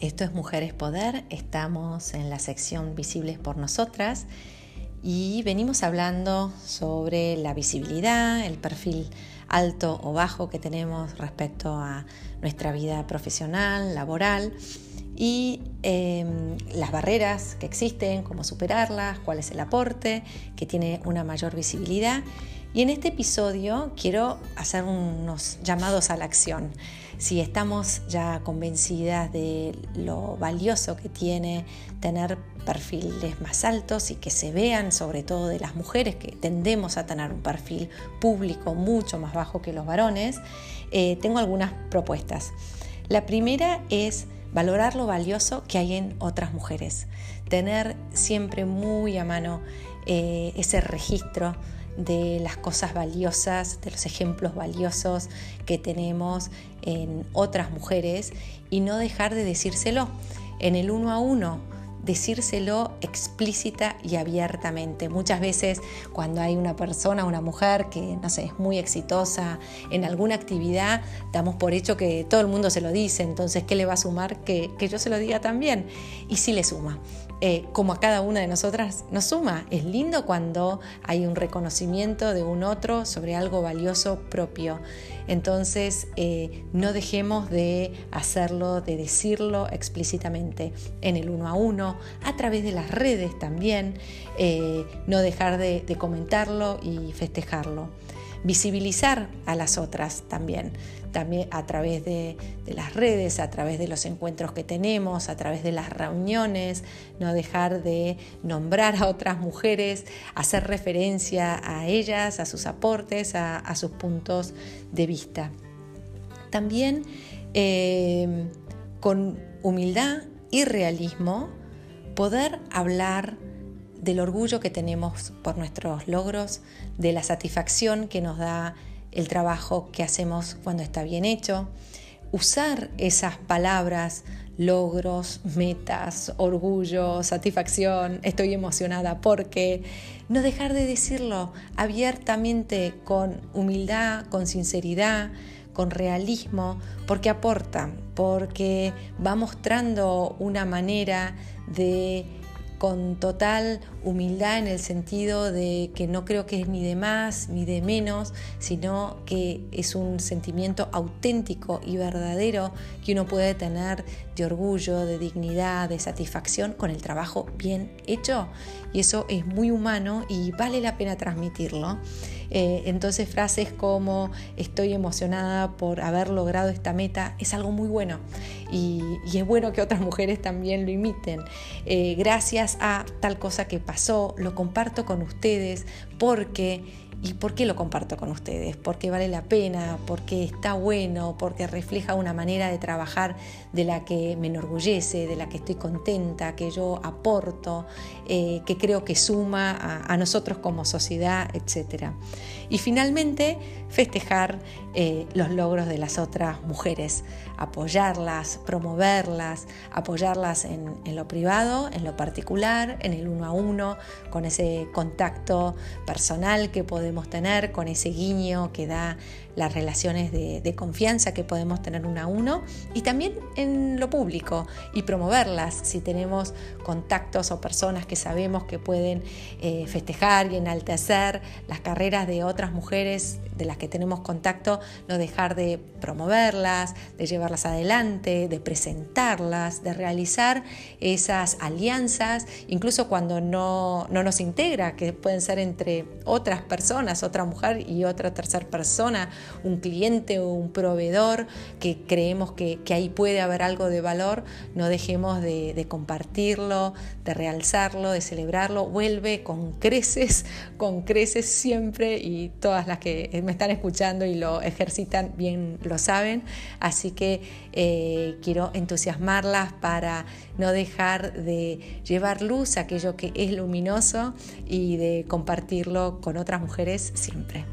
Esto es Mujeres Poder, estamos en la sección Visibles por Nosotras y venimos hablando sobre la visibilidad, el perfil alto o bajo que tenemos respecto a nuestra vida profesional, laboral y em, las barreras que existen, cómo superarlas, cuál es el aporte que tiene una mayor visibilidad. Y en este episodio quiero hacer unos llamados a la acción si estamos ya convencidas de lo valioso que tiene tener perfiles más altos y que se vean sobre todo de las mujeres que tendemos a tener un perfil público mucho más bajo que los varones, eh, tengo algunas propuestas. La primera es valorar lo valioso que hay en otras mujeres, tener siempre muy a mano eh, ese registro de las cosas valiosas, de los ejemplos valiosos que tenemos en otras mujeres y no dejar de decírselo en el uno a uno decírselo explícita y abiertamente. Muchas veces cuando hay una persona, una mujer que, no sé, es muy exitosa en alguna actividad, damos por hecho que todo el mundo se lo dice, entonces, ¿qué le va a sumar que, que yo se lo diga también? Y sí le suma. Eh, como a cada una de nosotras nos suma. Es lindo cuando hay un reconocimiento de un otro sobre algo valioso propio. Entonces, eh, no dejemos de hacerlo, de decirlo explícitamente en el uno a uno, a través de las redes también, eh, no dejar de comentarlo y festejarlo visibilizar a las otras también, también a través de, las redes, a través de los encuentros que tenemos, a través de las reuniones, no dejar de nombrar a otras mujeres, hacer referencia a ellas, a sus aportes, a, sus puntos de vista. También eh, con humildad y realismo poder hablar del orgullo que tenemos por nuestros logros, de la satisfacción que nos da el trabajo que hacemos cuando está bien hecho, usar esas palabras, logros, metas, orgullo, satisfacción, estoy emocionada porque no dejar de decirlo abiertamente, con humildad, con sinceridad, con realismo, porque aporta, porque va mostrando una manera de con total humildad en el sentido de que no creo que es ni de más ni de menos, sino que es un sentimiento auténtico y verdadero que uno puede tener de orgullo, de dignidad, de satisfacción con el trabajo bien hecho. Y eso es muy humano y vale la pena transmitirlo. Eh, entonces frases como estoy emocionada por haber logrado esta meta es algo muy bueno y, es bueno que otras mujeres también lo imiten. Eh, gracias a tal cosa que pasó, lo comparto con ustedes porque ¿Y por qué lo comparto con ustedes? Porque vale la pena, porque está bueno, porque refleja una manera de trabajar de la que me enorgullece, de la que estoy contenta, que yo aporto, eh, que creo que suma a, nosotros como sociedad, etc. Y finalmente, festejar eh, los logros de las otras mujeres, apoyarlas, promoverlas, apoyarlas en, en lo privado, en lo particular, en el uno a uno, con ese contacto personal que podemos tener, con ese guiño que da las relaciones de, confianza que podemos tener uno a uno y también en lo público y promoverlas. Si tenemos contactos o personas que sabemos que pueden eh, festejar y enaltecer las carreras de otras mujeres de las que tenemos contacto, no dejar de promoverlas, de llevarlas adelante, de presentarlas, de realizar esas alianzas, incluso cuando no, no nos integra, que pueden ser entre otras personas, otra mujer y otra tercera persona, un cliente o un proveedor que creemos que, ahí puede haber algo de valor, no dejemos de, compartirlo, de realzarlo, de celebrarlo. Vuelve con creces, con creces siempre y todas las que me están escuchando y lo ejercitan bien lo saben. Así que eh, quiero entusiasmarlas para no dejar de llevar luz a aquello que es luminoso y de compartirlo con otras mujeres siempre.